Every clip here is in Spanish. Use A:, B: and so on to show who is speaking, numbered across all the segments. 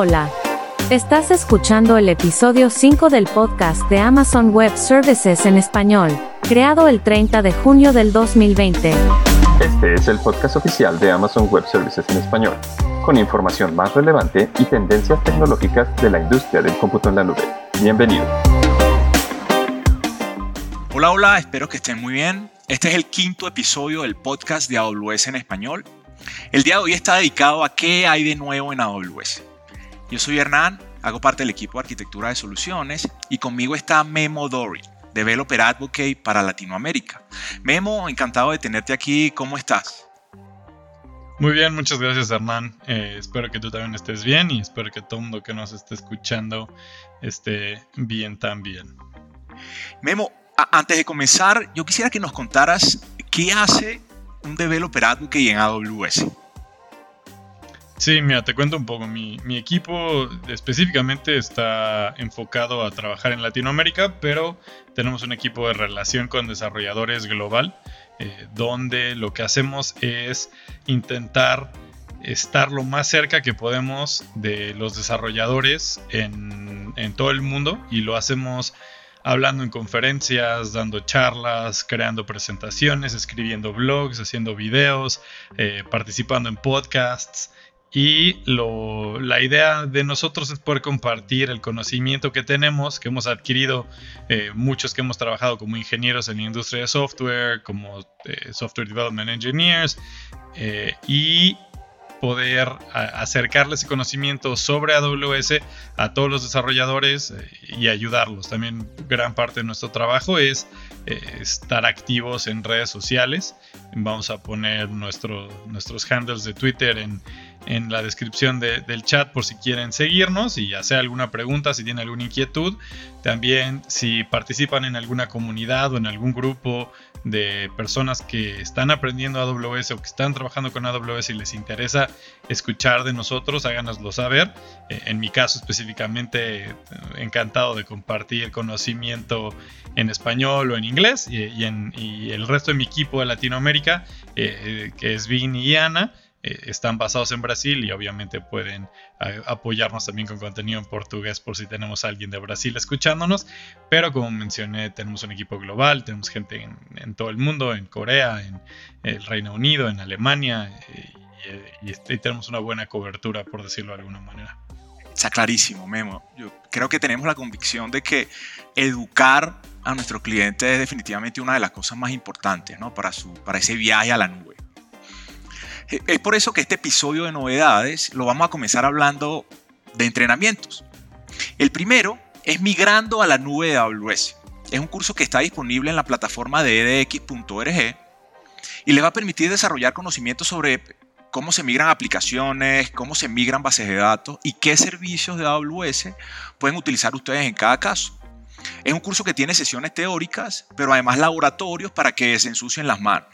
A: Hola. Estás escuchando el episodio 5 del podcast de Amazon Web Services en español, creado el 30 de junio del 2020.
B: Este es el podcast oficial de Amazon Web Services en español, con información más relevante y tendencias tecnológicas de la industria del cómputo en la nube. Bienvenido.
C: Hola, hola, espero que estén muy bien. Este es el quinto episodio del podcast de AWS en español. El día de hoy está dedicado a qué hay de nuevo en AWS. Yo soy Hernán, hago parte del equipo de arquitectura de soluciones y conmigo está Memo Dory, Developer Advocate para Latinoamérica. Memo, encantado de tenerte aquí, ¿cómo estás?
D: Muy bien, muchas gracias Hernán. Eh, espero que tú también estés bien y espero que todo el mundo que nos esté escuchando esté bien también.
C: Memo, antes de comenzar, yo quisiera que nos contaras qué hace un Developer Advocate en AWS.
D: Sí, mira, te cuento un poco. Mi, equipo específicamente está enfocado a trabajar en Latinoamérica, pero tenemos un equipo de relación con desarrolladores global, eh, donde lo que hacemos es intentar estar lo más cerca que podemos de los desarrolladores en, en todo el mundo y lo hacemos hablando en conferencias, dando charlas, creando presentaciones, escribiendo blogs, haciendo videos, eh, participando en podcasts. Y la idea de nosotros es poder compartir el conocimiento que tenemos, que hemos adquirido eh, muchos que hemos trabajado como ingenieros en la industria de software, como eh, software development engineers, y poder acercarle ese conocimiento sobre AWS a todos los desarrolladores eh, y ayudarlos. También gran parte de nuestro trabajo es eh, estar activos en redes sociales. Vamos a poner nuestro, nuestros handles de Twitter en, en la descripción del chat por si quieren seguirnos y hacer alguna pregunta, si tienen alguna inquietud. También si participan en alguna comunidad o en algún grupo de personas que están aprendiendo AWS o que están trabajando con AWS y les interesa escuchar de nosotros, háganoslo saber. Eh, en mi caso específicamente, eh, encantado de compartir conocimiento en español o en inglés y, en, el resto de mi equipo de Latinoamérica, eh, que es Vin y Ana eh, están basados en Brasil y obviamente pueden apoyarnos también con contenido en portugués por si tenemos a alguien de Brasil escuchándonos. Pero como mencioné, tenemos un equipo global, tenemos gente en, todo el mundo, en Corea, en el Reino Unido, en Alemania eh, y, y tenemos una buena cobertura, por decirlo de alguna manera.
C: Está clarísimo, Memo. Yo creo que tenemos la convicción de que educar a nuestro cliente es definitivamente una de las cosas más importantes ¿no? para, su, para ese viaje a la nube. Es por eso que este episodio de novedades lo vamos a comenzar hablando de entrenamientos. El primero es Migrando a la nube de AWS. Es un curso que está disponible en la plataforma de edx.org y le va a permitir desarrollar conocimientos sobre cómo se migran aplicaciones, cómo se migran bases de datos y qué servicios de AWS pueden utilizar ustedes en cada caso. Es un curso que tiene sesiones teóricas, pero además laboratorios para que se ensucien las manos.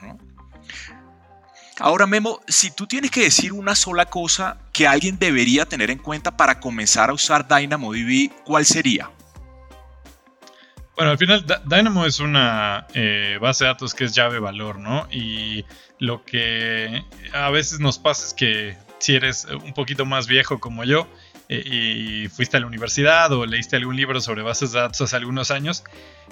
C: Ahora, Memo, si tú tienes que decir una sola cosa que alguien debería tener en cuenta para comenzar a usar DynamoDB, ¿cuál sería?
D: Bueno, al final Dynamo es una eh, base de datos que es llave valor, ¿no? Y lo que a veces nos pasa es que si eres un poquito más viejo como yo eh, y fuiste a la universidad o leíste algún libro sobre bases de datos hace algunos años,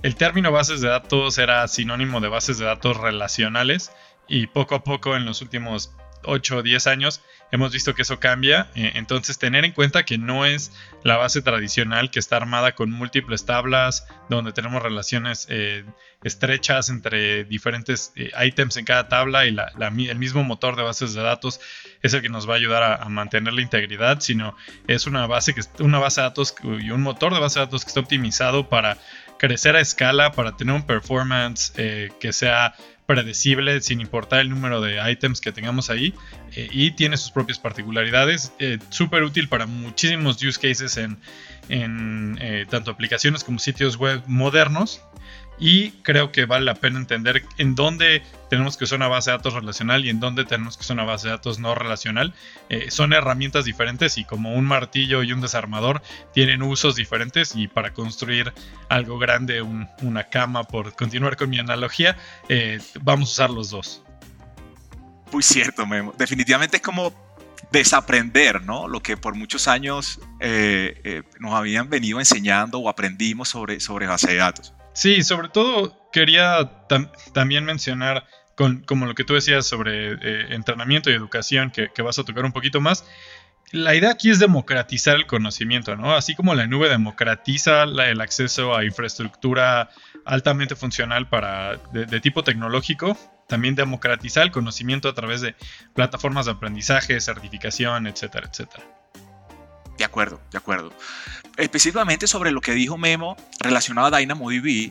D: el término bases de datos era sinónimo de bases de datos relacionales y poco a poco en los últimos 8 o 10 años hemos visto que eso cambia. Eh, entonces tener en cuenta que no es la base tradicional que está armada con múltiples tablas, donde tenemos relaciones eh, estrechas entre diferentes eh, ítems en cada tabla y el mismo motor de bases de datos es el que nos va a ayudar a, mantener la integridad, sino es una base, que, una base de datos y un motor de base de datos que está optimizado para crecer a escala, para tener un performance que sea predecible sin importar el número de items que tengamos ahí eh, y tiene sus propias particularidades. Eh, Súper útil para muchísimos use cases en, en eh, tanto aplicaciones como sitios web modernos y creo que vale la pena entender en dónde tenemos que usar una base de datos relacional y en dónde tenemos que usar una base de datos no relacional. Eh, son herramientas diferentes y como un martillo y un desarmador tienen usos diferentes y para construir algo grande, una cama, por continuar con mi analogía, eh, vamos a usar los dos.
C: Muy cierto, Memo. Definitivamente es como desaprender, ¿no? Lo que por muchos años eh, nos habían venido enseñando o aprendimos sobre, sobre base de datos.
D: Sí, sobre todo quería también mencionar, con, como lo que tú decías sobre eh, entrenamiento y educación, que, vas a tocar un poquito más, la idea aquí es democratizar el conocimiento, ¿no? Así como la nube democratiza el acceso a infraestructura altamente funcional para, de, tipo tecnológico, también democratizar el conocimiento a través de plataformas de aprendizaje, certificación, etcétera, etcétera.
C: De acuerdo, de acuerdo. Específicamente sobre lo que dijo Memo relacionado a DynamoDB,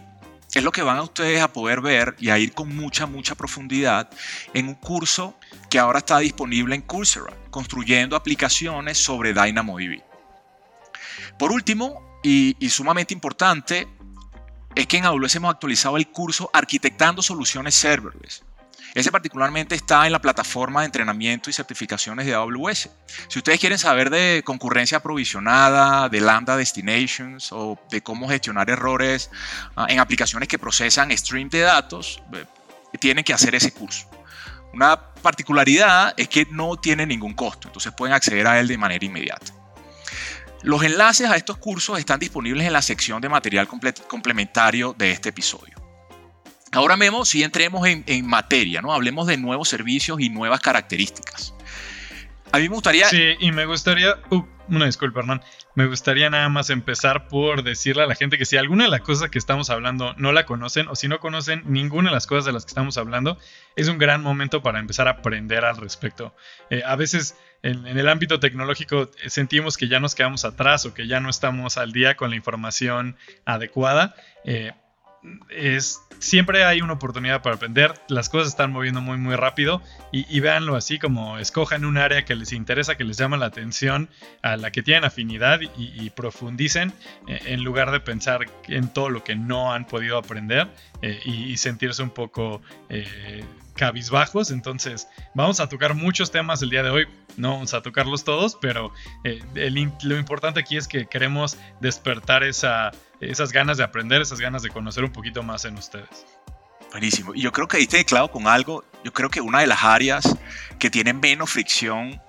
C: es lo que van a ustedes a poder ver y a ir con mucha, mucha profundidad en un curso que ahora está disponible en Coursera, construyendo aplicaciones sobre DynamoDB. Por último, y, y sumamente importante, es que en AWS hemos actualizado el curso Arquitectando Soluciones Serverless. Ese particularmente está en la plataforma de entrenamiento y certificaciones de AWS. Si ustedes quieren saber de concurrencia aprovisionada, de Lambda Destinations o de cómo gestionar errores ah, en aplicaciones que procesan stream de datos, eh, tienen que hacer ese curso. Una particularidad es que no tiene ningún costo, entonces pueden acceder a él de manera inmediata. Los enlaces a estos cursos están disponibles en la sección de material complementario de este episodio. Ahora Memo, si entremos en, materia, ¿no? Hablemos de nuevos servicios y nuevas características. A mí me gustaría...
D: Sí, y me gustaría... Uh, una disculpa, Hernán. Me gustaría nada más empezar por decirle a la gente que si alguna de las cosas que estamos hablando no la conocen o si no conocen ninguna de las cosas de las que estamos hablando, es un gran momento para empezar a aprender al respecto. Eh, a veces en, el ámbito tecnológico eh, sentimos que ya nos quedamos atrás o que ya no estamos al día con la información adecuada. Eh, es, siempre hay una oportunidad para aprender, las cosas están moviendo muy muy rápido y, véanlo así como escojan un área que les interesa, que les llama la atención, a la que tienen afinidad y, profundicen eh, en lugar de pensar en todo lo que no han podido aprender eh, y, sentirse un poco eh, cabizbajos. Entonces vamos a tocar muchos temas el día de hoy, no vamos a tocarlos todos, pero lo importante aquí es que queremos despertar esa esas ganas de aprender, esas ganas de conocer un poquito más en ustedes.
C: Buenísimo. Y yo creo que ahí te clavo con algo. Yo creo que una de las áreas que tienen menos fricción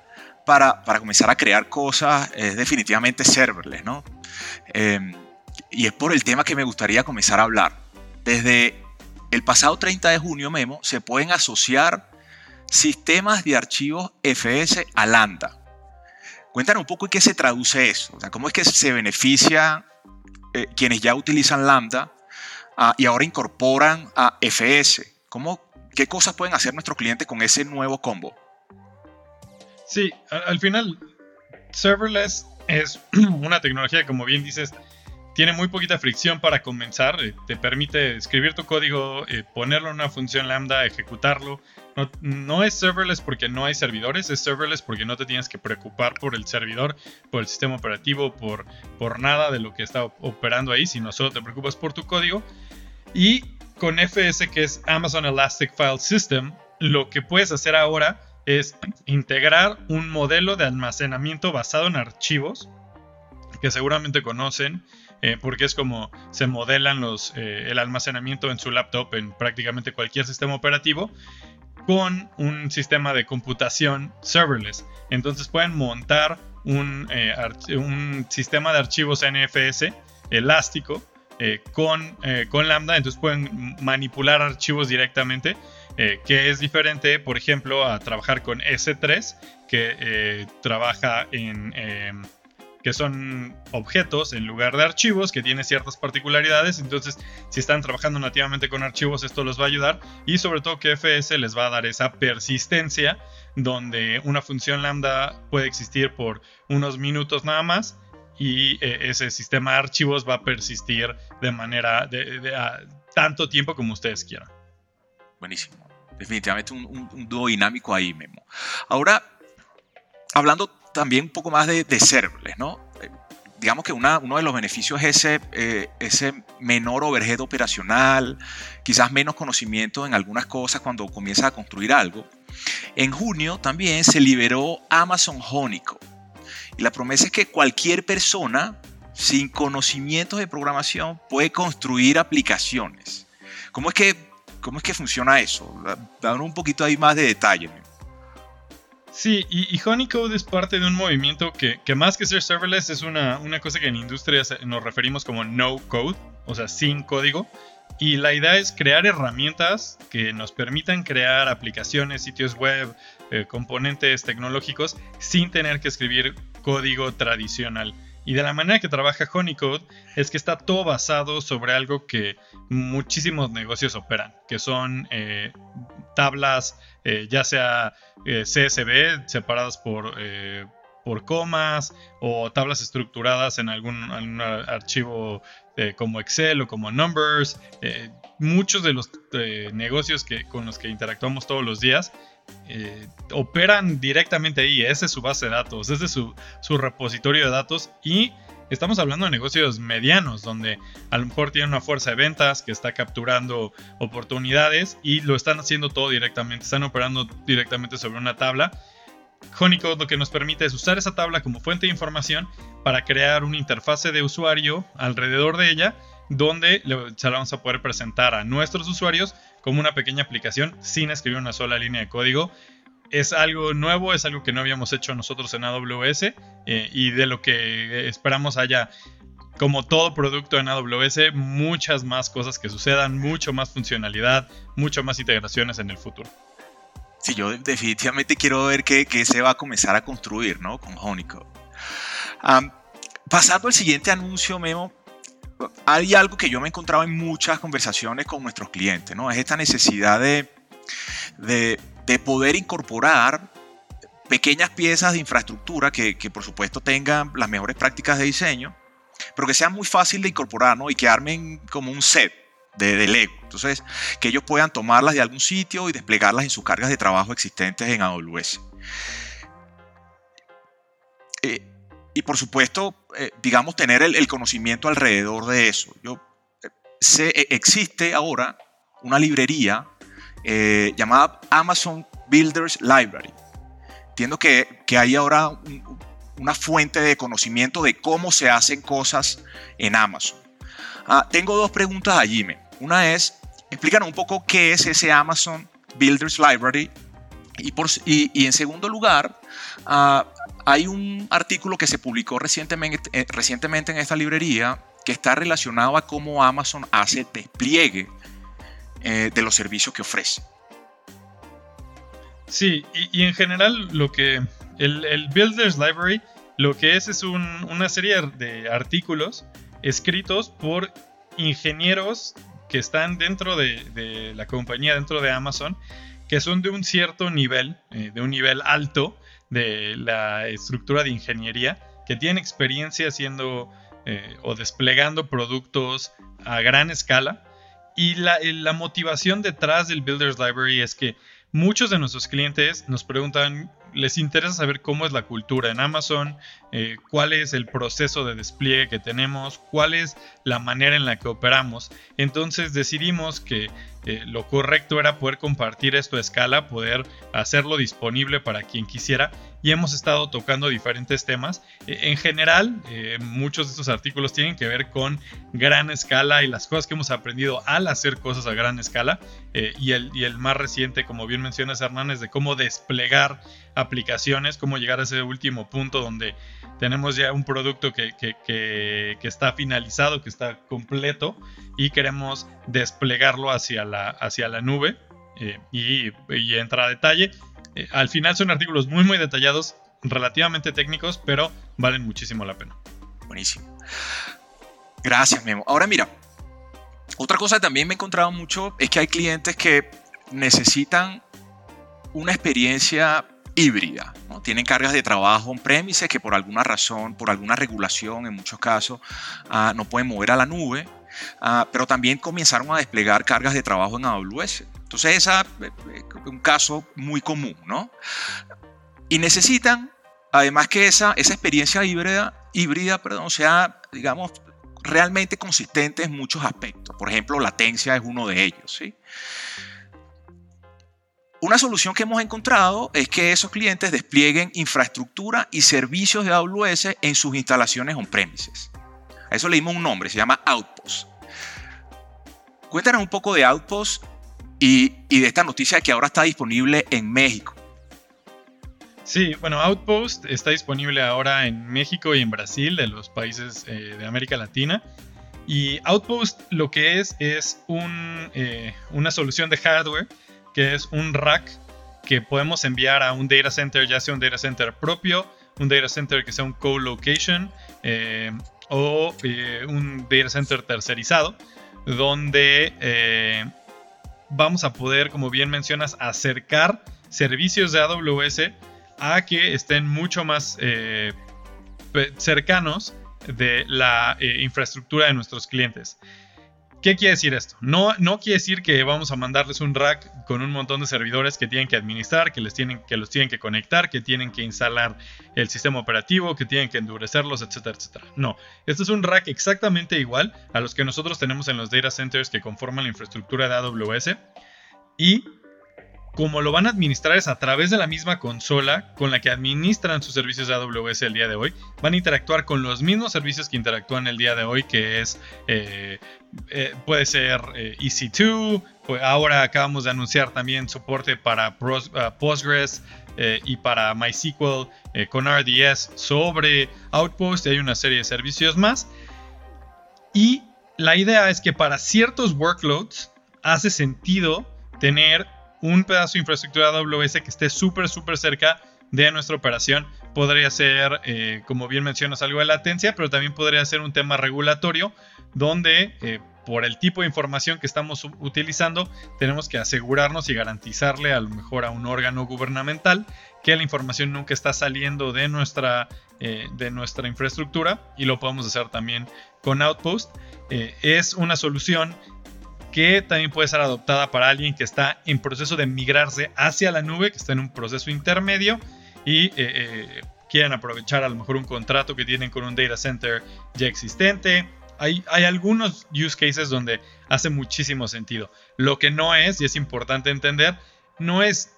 C: para, para comenzar a crear cosas es definitivamente serverless, ¿no? Em, y es por el tema que me gustaría comenzar a hablar. Desde el pasado 30 de junio, Memo, se pueden asociar sistemas de archivos FS a Lambda. Cuéntanos un poco en qué se traduce eso. O sea, ¿Cómo es que se beneficia eh, quienes ya utilizan Lambda ah, y ahora incorporan a FS. ¿Cómo, ¿Qué cosas pueden hacer nuestros clientes con ese nuevo combo?
D: Sí, al final, serverless es una tecnología, como bien dices, tiene muy poquita fricción para comenzar. Eh, te permite escribir tu código, eh, ponerlo en una función lambda, ejecutarlo. No, es serverless porque no hay servidores, es serverless porque no te tienes que preocupar por el servidor, por el sistema operativo, por, por nada de lo que está operando ahí, sino solo te preocupas por tu código. Y con FS, que es Amazon Elastic File System, lo que puedes hacer ahora es integrar un modelo de almacenamiento basado en archivos que seguramente conocen eh, porque es como se modelan los, eh, el almacenamiento en su laptop en prácticamente cualquier sistema operativo con un sistema de computación serverless. Entonces pueden montar un, eh, sistema de archivos NFS elástico con, con, Lambda, entonces pueden manipular archivos directamente, que es diferente, por ejemplo, a trabajar con S3, que trabaja en em, que son objetos en lugar de archivos, que tiene ciertas particularidades. Entonces, si están trabajando nativamente con archivos, esto les va a ayudar. Y sobre todo que FS les va a dar esa persistencia, donde una función lambda puede existir por unos minutos nada más. Y eh, ese sistema de archivos va a persistir de manera de, tanto tiempo como ustedes quieran.
C: Buenísimo. Definitivamente un, un dúo dinámico ahí, Memo. Ahora, hablando también un poco más de, de serverless, ¿no? Eh, digamos que una, uno de los beneficios es ese, eh, ese menor overhead operacional, quizás menos conocimiento en algunas cosas cuando comienzas a construir algo. En junio también se liberó Amazon Honeycomb. Y la promesa es que cualquier persona sin conocimientos de programación puede construir aplicaciones. ¿Cómo es que, cómo es que funciona eso? Danos un poquito ahí más de detalle.
D: Sí, y, Honeycode es parte de un movimiento que, más que ser serverless es una, una cosa que en industria nos referimos como no code, o sea, sin código. Y la idea es crear herramientas que nos permitan crear aplicaciones, sitios web, eh, componentes tecnológicos sin tener que escribir código tradicional. Y de la manera que trabaja Honeycode es que está todo basado sobre algo que muchísimos negocios operan, que son eh, tablas, eh, ya sea CSV, separadas por, por comas, o tablas estructuradas en algún, archivo como Excel o como Numbers. muchos de los negocios que, con los que interactuamos todos los días eh, operan directamente ahí. Esa es su base de datos, ese es su, repositorio de datos. Y estamos hablando de negocios medianos, donde a lo mejor tienen una fuerza de ventas que está capturando oportunidades y lo están haciendo todo directamente. Están operando directamente sobre una tabla. Honeycode lo que nos permite es usar esa tabla como fuente de información para crear una interfase de usuario alrededor de ella donde se la vamos a poder presentar a nuestros usuarios como una pequeña aplicación sin escribir una sola línea de código. Es algo nuevo, es algo que no habíamos hecho nosotros en AWS eh, y de lo que esperamos haya, como todo producto en AWS, muchas más cosas que sucedan, mucho más funcionalidad, mucho más integraciones en el futuro.
C: Sí, yo definitivamente quiero ver qué, se va a comenzar a construir ¿no? con Honeycode. pasando al siguiente anuncio, Memo, hay algo que yo me he encontrado en muchas conversaciones con nuestros clientes, ¿no? Es esta necesidad de, poder incorporar pequeñas piezas de infraestructura que, que, por supuesto tengan las mejores prácticas de diseño, pero que sean muy fácil de incorporar, ¿no? Y que armen como un set de, de, Lego. Entonces, que ellos puedan tomarlas de algún sitio y desplegarlas en sus cargas de trabajo existentes en AWS. Eh, y por supuesto, eh, digamos, tener el, conocimiento alrededor de eso. Yo, eh, sé, e, existe ahora una librería eh, llamada Amazon Builders Library. Entiendo que, que hay ahora una fuente de conocimiento de cómo se hacen cosas en Amazon. Ah, tengo dos preguntas allí. Me. Una es, explícanos un poco qué es ese Amazon Builders Library. Y, por, y, y en segundo lugar, uh, hay un artículo que se publicó recientemente, eh, recientemente en esta librería que está relacionado a cómo Amazon hace despliegue eh, de los servicios que ofrece.
D: Sí, y, en general lo que el, Builders Library lo que es es una serie de artículos escritos por ingenieros que están dentro de, la compañía, dentro de Amazon, que son de un cierto nivel, eh, de un nivel alto, de la estructura de ingeniería que tiene experiencia haciendo eh, o desplegando productos a gran escala. Y la, la motivación detrás del Builders Library es que muchos de nuestros clientes nos preguntan les interesa saber cómo es la cultura en Amazon, eh, cuál es el proceso de despliegue que tenemos, cuál es la manera en la que operamos. Entonces decidimos que eh, lo correcto era poder compartir esto a escala, poder hacerlo disponible para quien quisiera y hemos estado tocando diferentes temas. Eh, en general, muchos de estos artículos tienen que ver con gran escala y las cosas que hemos aprendido al hacer cosas a gran escala. y, el, y el más reciente, como bien mencionas Hernán, es de cómo desplegar aplicaciones, cómo llegar a ese último punto donde tenemos ya un producto que, está finalizado, que está completo y queremos desplegarlo hacia hacia la nube eh, y, y, entra a detalle. Eh, al final son artículos muy muy detallados, relativamente técnicos, pero valen muchísimo la pena.
C: Buenísimo. Gracias, Memo. Ahora mira, otra cosa que también me he encontrado mucho es que hay clientes que necesitan una experiencia híbrida. ¿no? Tienen cargas de trabajo on-premise que por alguna razón, por alguna regulación en muchos casos, ah, no pueden mover a la nube, ah, pero también comenzaron a desplegar cargas de trabajo en AWS. Entonces, ese es eh, eh, un caso muy común, ¿no? Y necesitan, además que esa, esa experiencia híbrida, híbrida perdón, sea, digamos, realmente consistente en muchos aspectos. Por ejemplo, latencia es uno de ellos, ¿sí? Una solución que hemos encontrado es que esos clientes desplieguen infraestructura y servicios de AWS en sus instalaciones on-premises. A eso le dimos un nombre, se llama Outpost. Cuéntanos un poco de Outpost y, de esta noticia que ahora está disponible en México.
D: Sí, bueno, Outpost está disponible ahora en México y en Brasil, de los países eh, de América Latina. Y Outpost lo que es es eh, una solución de hardware que es un rack que podemos enviar a un data center, ya sea un data center propio, un data center que sea un co-location eh, o un data center tercerizado, donde vamos a poder, como bien mencionas, acercar servicios de AWS a que estén mucho más eh, cercanos de la eh, infraestructura de nuestros clientes. ¿Qué quiere decir esto? No, no quiere decir que vamos a mandarles un rack con un montón de servidores que tienen que administrar, que, les tienen, que los tienen que conectar, que tienen que instalar el sistema operativo, que tienen que endurecerlos, etcétera, etcétera. No, este es un rack exactamente igual a los que nosotros tenemos en los data centers que conforman la infraestructura de AWS. Y como lo van a administrar es a través de la misma consola con la que administran sus servicios de AWS el día de hoy. Van a interactuar con los mismos servicios que interactúan el día de hoy, que es, eh, eh, puede ser eh, EC2, pues ahora acabamos de anunciar también soporte para Postgres y para MySQL con RDS sobre Outpost y hay una serie de servicios más. Y la idea es que para ciertos workloads hace sentido tener un pedazo de infraestructura AWS que esté súper, súper cerca de nuestra operación. Podría ser, eh, como bien mencionas, algo de latencia, pero también podría ser un tema regulatorio donde eh, por el tipo de información que estamos utilizando tenemos que asegurarnos y garantizarle a lo mejor a un órgano gubernamental que la información nunca está saliendo de nuestra, eh, de nuestra infraestructura y lo podemos hacer también con Outpost. es una solución que también puede ser adoptada para alguien que está en proceso de migrarse hacia la nube, que está en un proceso intermedio y eh, eh, aprovechar a lo mejor un contrato que tienen con un data center ya existente. Hay, hay, algunos use cases donde hace muchísimo sentido. Lo que no es, y es importante entender, no es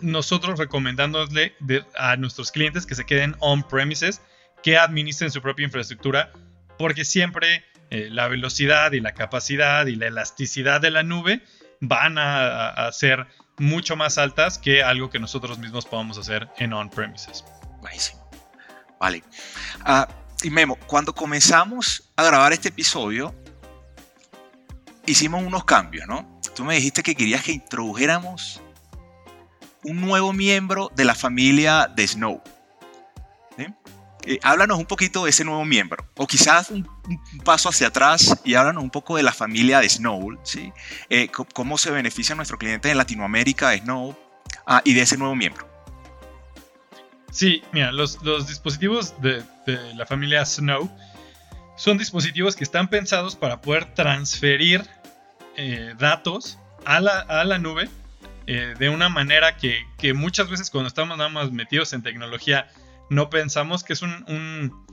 D: nosotros recomendándole a nuestros clientes que se queden on-premises, que administren su propia infraestructura, porque siempre eh, la velocidad y la capacidad y la elasticidad de la nube van a, ser mucho más altas que algo que nosotros mismos podamos hacer en on-premises.
C: Buenísimo. Vale. Ah, y Memo, cuando comenzamos a grabar este episodio, hicimos unos cambios, ¿no? Tú me dijiste que querías que introdujéramos un nuevo miembro de la familia de Snow. Eh, háblanos un poquito de ese nuevo miembro, o quizás un, paso hacia atrás y háblanos un poco de la familia de Snow, ¿sí? Eh, cómo se beneficia nuestro cliente en Latinoamérica de Snow ah, y de ese nuevo miembro.
D: Sí, mira, los, dispositivos de, la familia Snow son dispositivos que están pensados para poder transferir eh, datos a la, nube de una manera que, que, muchas veces cuando estamos nada más metidos en tecnología no pensamos que es un,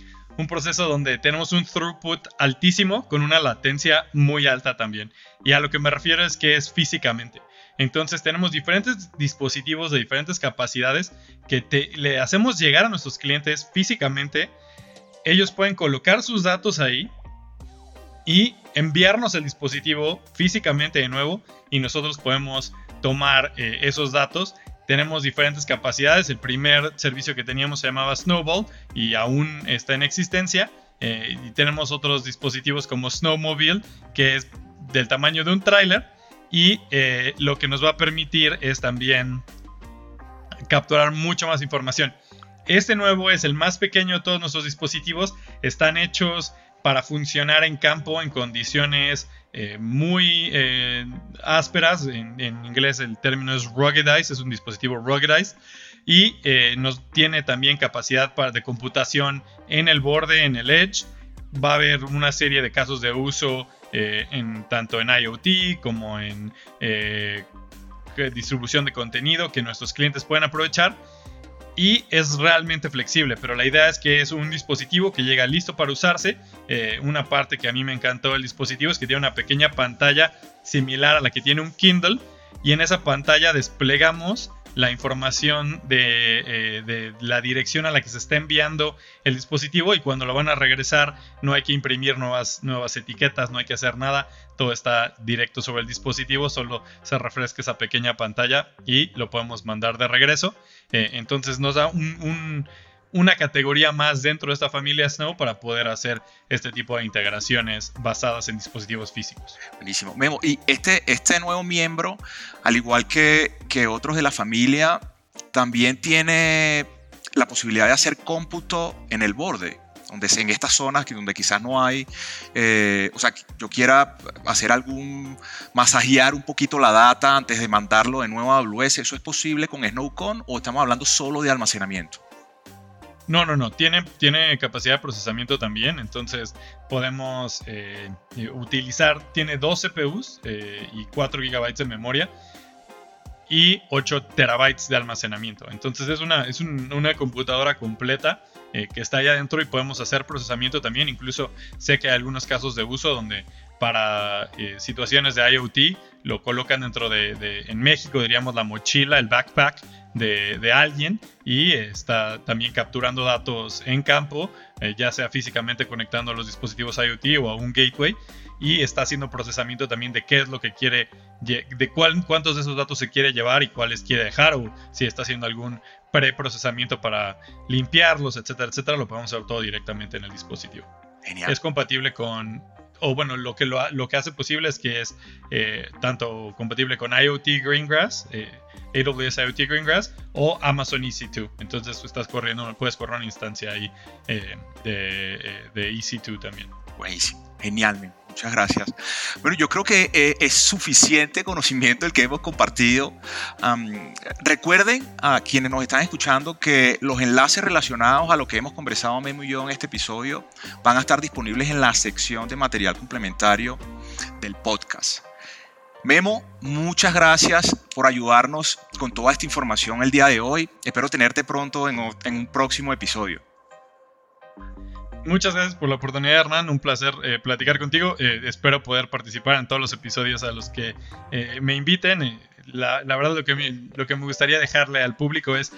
D: proceso donde tenemos un throughput altísimo con una latencia muy alta también. Y a lo que me refiero es que es físicamente. Entonces tenemos diferentes dispositivos de diferentes capacidades que le hacemos llegar a nuestros clientes físicamente. Ellos pueden colocar sus datos ahí y enviarnos el dispositivo físicamente de nuevo y nosotros podemos tomar eh, esos datos tenemos diferentes capacidades. El primer servicio que teníamos se llamaba Snowball y aún está en existencia. Eh, y tenemos otros dispositivos como Snowmobile, que es del tamaño de un tráiler. Y eh, lo que nos va a permitir es también capturar mucho más información. Este nuevo es el más pequeño de todos nuestros dispositivos. Están hechos para funcionar en campo en condiciones eh, muy eh, ásperas. En, inglés el término es ruggedized, es un dispositivo ruggedized. Y eh, nos tiene también capacidad para, de computación en el borde, en el edge. Va a haber una serie de casos de uso en, tanto en IoT como en distribución de contenido que nuestros clientes pueden aprovechar y es realmente flexible, pero la idea es que es un dispositivo que llega listo para usarse. Eh, una parte que a mí me encantó del dispositivo es que tiene una pequeña pantalla similar a la que tiene un Kindle y en esa pantalla desplegamos la información de, de, la dirección a la que se está enviando el dispositivo y cuando lo van a regresar no hay que imprimir nuevas, nuevas etiquetas, no hay que hacer nada, todo está directo sobre el dispositivo, solo se refresca esa pequeña pantalla y lo podemos mandar de regreso. entonces nos da un una categoría más dentro de esta familia Snow para poder hacer este tipo de integraciones basadas en dispositivos físicos.
C: Buenísimo. Memo, y este, este nuevo miembro, al igual que, que otros de la familia, también tiene la posibilidad de hacer cómputo en el borde donde en estas zonas donde quizás no hay, eh, o sea, yo quiera hacer algún, masajear un poquito la data antes de mandarlo de nuevo a AWS, ¿eso es posible con SnowCon o estamos hablando solo de almacenamiento?
D: No, no, no. Tiene, tiene capacidad de procesamiento también. Entonces podemos eh, utilizar. Tiene dos CPUs eh, y 4 GB de memoria. Y 8 terabytes de almacenamiento. Entonces es una, es una computadora completa eh, que está ahí adentro y podemos hacer procesamiento también. Incluso sé que hay algunos casos de uso donde para situaciones de IoT lo colocan dentro de, de, en México diríamos la mochila, el backpack de, alguien y está también capturando datos en campo, eh, ya sea físicamente conectando a los dispositivos IoT o a un gateway y está haciendo procesamiento también de qué es lo que quiere, de cuál, cuántos de esos datos se quiere llevar y cuáles quiere dejar o si está haciendo algún preprocesamiento para limpiarlos, etcétera, etcétera, lo podemos hacer todo directamente en el dispositivo. Es compatible con o bueno, lo que, lo, lo, que hace posible es que es eh, tanto compatible con IoT Greengrass, eh, AWS IoT Greengrass o Amazon EC2. Entonces tú estás corriendo, puedes correr una instancia ahí eh, de, de, EC2 también.
C: Buenísimo, genial. Muchas gracias. Bueno, yo creo que eh, es suficiente conocimiento el que hemos compartido. recuerden a quienes nos están escuchando que los enlaces relacionados a lo que hemos conversado Memo y yo en este episodio van a estar disponibles en la sección de material complementario del podcast. Memo, muchas gracias por ayudarnos con toda esta información el día de hoy. Espero tenerte pronto en un próximo episodio
D: muchas gracias por la oportunidad, Hernán. Un placer eh, platicar contigo. Eh, espero poder participar en todos los episodios a los que eh, me inviten. La, verdad, lo que, me, lo que me gustaría dejarle al público es: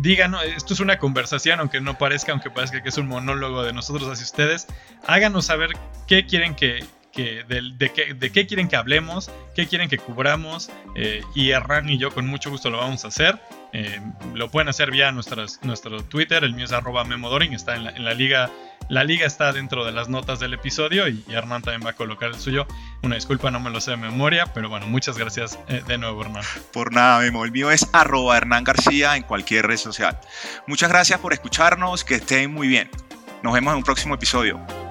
D: díganos, esto es una conversación, aunque no parezca, aunque parezca que es un monólogo de nosotros hacia ustedes. Háganos saber qué quieren que, de, qué, de, qué, quieren que hablemos, qué quieren que cubramos, y Hernán y yo con mucho gusto lo vamos a hacer. Lo pueden hacer vía nuestras, nuestro Twitter, el mío es arroba memodoring, está en la, en la liga la liga está dentro de las notas del episodio y, Hernán también va a colocar el suyo. Una disculpa, no me lo sé de memoria, pero bueno, muchas gracias eh, de nuevo, Hernán.
C: Por nada, Memo. El mío es arroba en cualquier red social. Muchas gracias por escucharnos, que estén muy bien. Nos vemos en un próximo episodio.